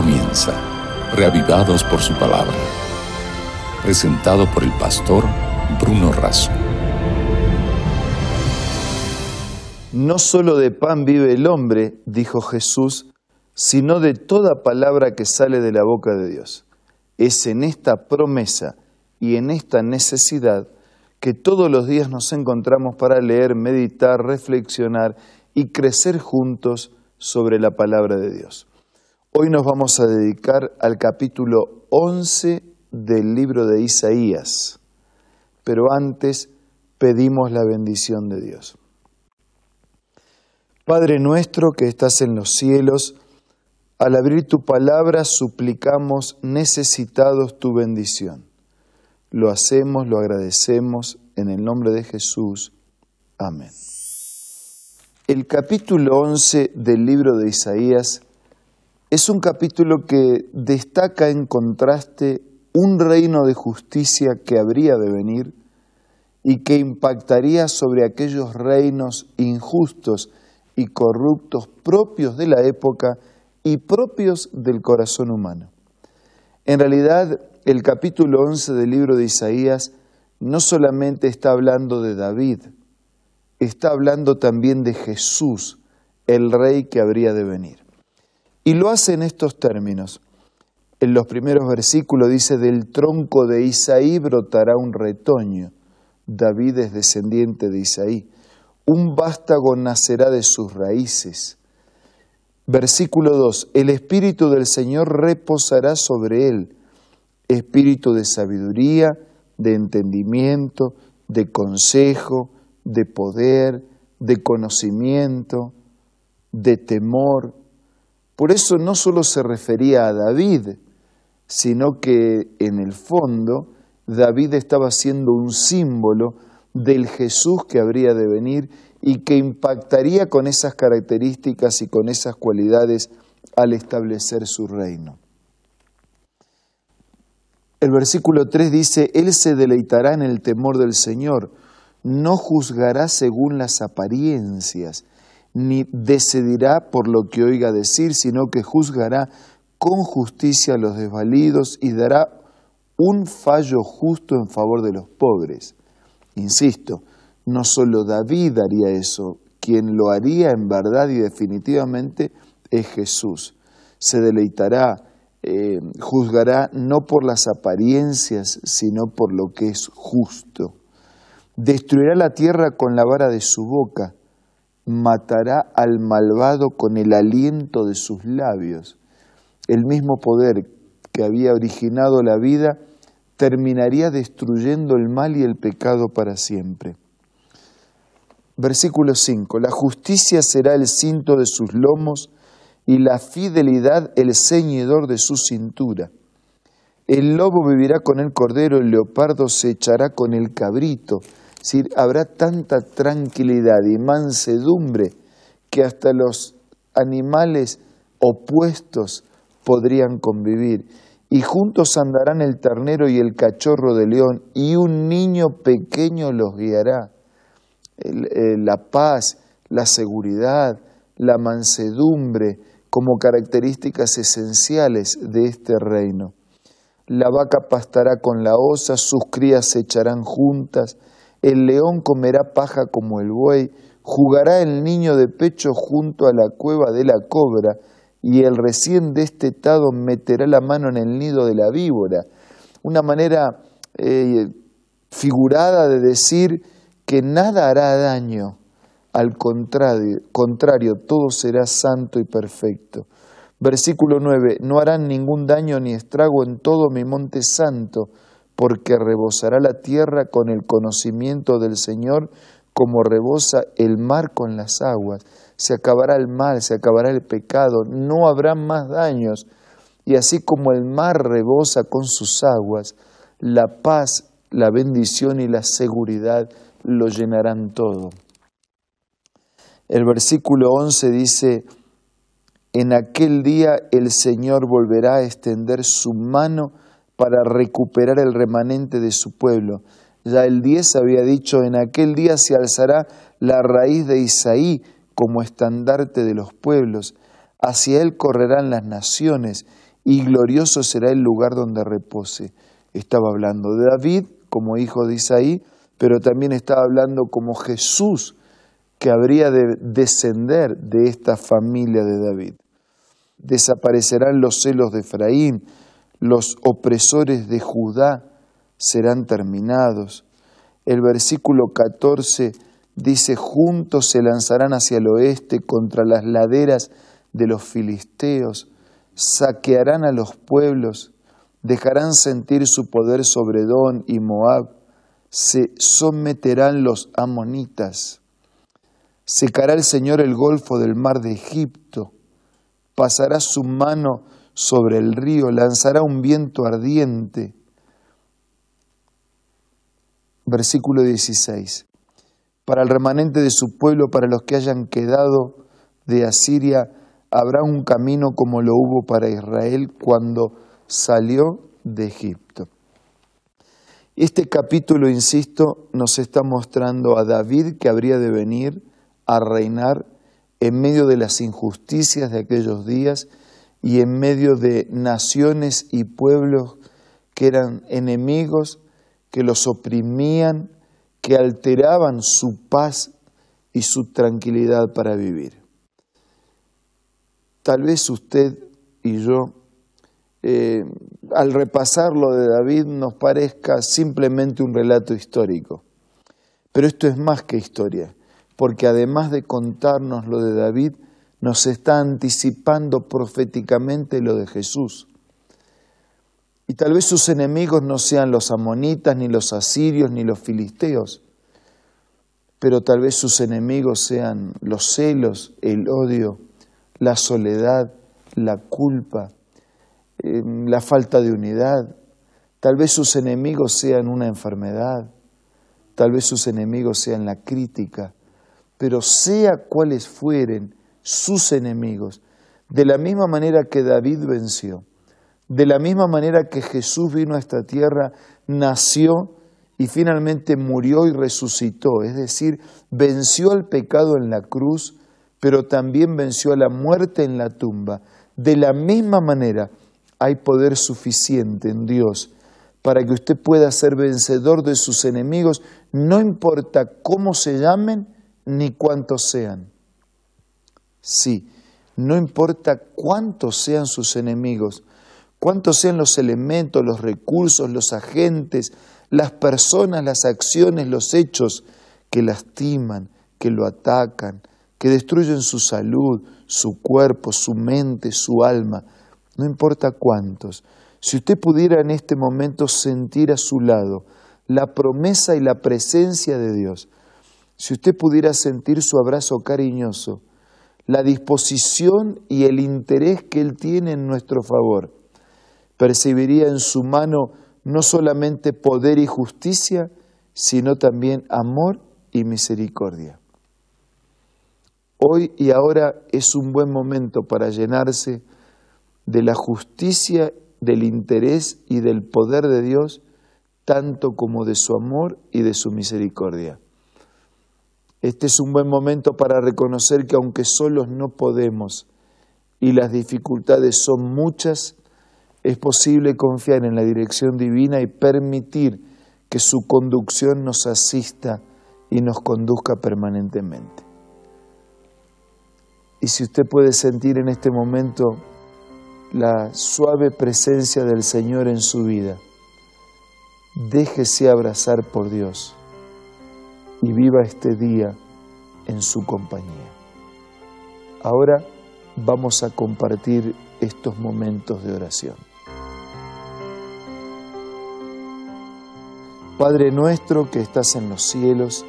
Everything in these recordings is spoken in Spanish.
comienza, reavivados por su palabra. Presentado por el pastor Bruno Razo. No solo de pan vive el hombre, dijo Jesús, sino de toda palabra que sale de la boca de Dios. Es en esta promesa y en esta necesidad que todos los días nos encontramos para leer, meditar, reflexionar y crecer juntos sobre la palabra de Dios. Hoy nos vamos a dedicar al capítulo 11 del libro de Isaías, pero antes pedimos la bendición de Dios. Padre nuestro que estás en los cielos, al abrir tu palabra suplicamos necesitados tu bendición. Lo hacemos, lo agradecemos en el nombre de Jesús. Amén. El capítulo 11 del libro de Isaías es un capítulo que destaca en contraste un reino de justicia que habría de venir y que impactaría sobre aquellos reinos injustos y corruptos propios de la época y propios del corazón humano. En realidad, el capítulo 11 del libro de Isaías no solamente está hablando de David, está hablando también de Jesús, el rey que habría de venir. Y lo hace en estos términos. En los primeros versículos dice, del tronco de Isaí brotará un retoño. David es descendiente de Isaí. Un vástago nacerá de sus raíces. Versículo 2, el Espíritu del Señor reposará sobre él, espíritu de sabiduría, de entendimiento, de consejo, de poder, de conocimiento, de temor. Por eso no solo se refería a David, sino que en el fondo David estaba siendo un símbolo del Jesús que habría de venir y que impactaría con esas características y con esas cualidades al establecer su reino. El versículo 3 dice, Él se deleitará en el temor del Señor no juzgará según las apariencias, ni decidirá por lo que oiga decir, sino que juzgará con justicia a los desvalidos y dará un fallo justo en favor de los pobres. Insisto, no solo David haría eso, quien lo haría en verdad y definitivamente es Jesús. Se deleitará, eh, juzgará no por las apariencias, sino por lo que es justo. Destruirá la tierra con la vara de su boca, matará al malvado con el aliento de sus labios. El mismo poder que había originado la vida terminaría destruyendo el mal y el pecado para siempre. Versículo 5. La justicia será el cinto de sus lomos y la fidelidad el ceñidor de su cintura. El lobo vivirá con el cordero, el leopardo se echará con el cabrito decir, habrá tanta tranquilidad y mansedumbre que hasta los animales opuestos podrían convivir. Y juntos andarán el ternero y el cachorro de león, y un niño pequeño los guiará. La paz, la seguridad, la mansedumbre como características esenciales de este reino. La vaca pastará con la osa, sus crías se echarán juntas, el león comerá paja como el buey, jugará el niño de pecho junto a la cueva de la cobra, y el recién destetado meterá la mano en el nido de la víbora. Una manera eh, figurada de decir que nada hará daño, al contrario, contrario, todo será santo y perfecto. Versículo 9, no harán ningún daño ni estrago en todo mi monte santo, porque rebosará la tierra con el conocimiento del Señor, como rebosa el mar con las aguas. Se acabará el mal, se acabará el pecado, no habrá más daños. Y así como el mar rebosa con sus aguas, la paz, la bendición y la seguridad lo llenarán todo. El versículo 11 dice, en aquel día el Señor volverá a extender su mano para recuperar el remanente de su pueblo. Ya el 10 había dicho, en aquel día se alzará la raíz de Isaí como estandarte de los pueblos, hacia él correrán las naciones y glorioso será el lugar donde repose. Estaba hablando de David como hijo de Isaí, pero también estaba hablando como Jesús que habría de descender de esta familia de David. Desaparecerán los celos de Efraín, los opresores de Judá serán terminados. El versículo 14 dice, juntos se lanzarán hacia el oeste contra las laderas de los filisteos, saquearán a los pueblos, dejarán sentir su poder sobre Don y Moab, se someterán los amonitas. Secará el Señor el golfo del mar de Egipto, pasará su mano sobre el río, lanzará un viento ardiente. Versículo 16. Para el remanente de su pueblo, para los que hayan quedado de Asiria, habrá un camino como lo hubo para Israel cuando salió de Egipto. Este capítulo, insisto, nos está mostrando a David que habría de venir a reinar en medio de las injusticias de aquellos días y en medio de naciones y pueblos que eran enemigos, que los oprimían, que alteraban su paz y su tranquilidad para vivir. Tal vez usted y yo, eh, al repasar lo de David, nos parezca simplemente un relato histórico. Pero esto es más que historia, porque además de contarnos lo de David, nos está anticipando proféticamente lo de Jesús. Y tal vez sus enemigos no sean los amonitas, ni los asirios, ni los filisteos, pero tal vez sus enemigos sean los celos, el odio, la soledad, la culpa, eh, la falta de unidad. Tal vez sus enemigos sean una enfermedad, tal vez sus enemigos sean la crítica, pero sea cuales fueren sus enemigos, de la misma manera que David venció, de la misma manera que Jesús vino a esta tierra, nació y finalmente murió y resucitó, es decir, venció al pecado en la cruz, pero también venció a la muerte en la tumba. De la misma manera, hay poder suficiente en Dios para que usted pueda ser vencedor de sus enemigos, no importa cómo se llamen ni cuántos sean. Sí, no importa cuántos sean sus enemigos, cuántos sean los elementos, los recursos, los agentes, las personas, las acciones, los hechos que lastiman, que lo atacan, que destruyen su salud, su cuerpo, su mente, su alma, no importa cuántos. Si usted pudiera en este momento sentir a su lado la promesa y la presencia de Dios, si usted pudiera sentir su abrazo cariñoso, la disposición y el interés que Él tiene en nuestro favor, percibiría en su mano no solamente poder y justicia, sino también amor y misericordia. Hoy y ahora es un buen momento para llenarse de la justicia, del interés y del poder de Dios, tanto como de su amor y de su misericordia. Este es un buen momento para reconocer que aunque solos no podemos y las dificultades son muchas, es posible confiar en la dirección divina y permitir que su conducción nos asista y nos conduzca permanentemente. Y si usted puede sentir en este momento la suave presencia del Señor en su vida, déjese abrazar por Dios y viva este día en su compañía. Ahora vamos a compartir estos momentos de oración. Padre nuestro que estás en los cielos,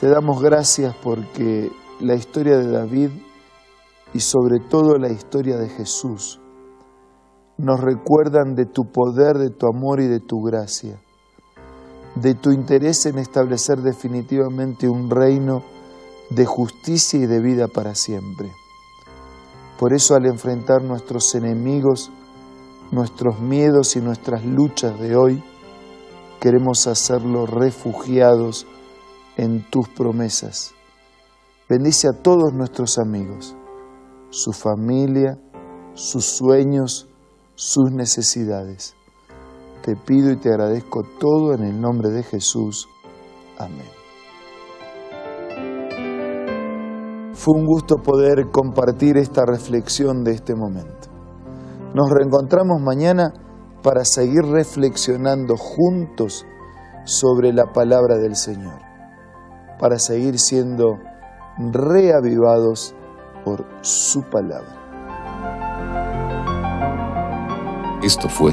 te damos gracias porque la historia de David y sobre todo la historia de Jesús nos recuerdan de tu poder, de tu amor y de tu gracia, de tu interés en establecer definitivamente un reino de justicia y de vida para siempre. Por eso al enfrentar nuestros enemigos, nuestros miedos y nuestras luchas de hoy, queremos hacerlo refugiados en tus promesas Bendice a todos nuestros amigos, su familia, sus sueños, sus necesidades. Te pido y te agradezco todo en el nombre de Jesús. Amén. Fue un gusto poder compartir esta reflexión de este momento. Nos reencontramos mañana para seguir reflexionando juntos sobre la palabra del Señor, para seguir siendo reavivados por su palabra. Esto fue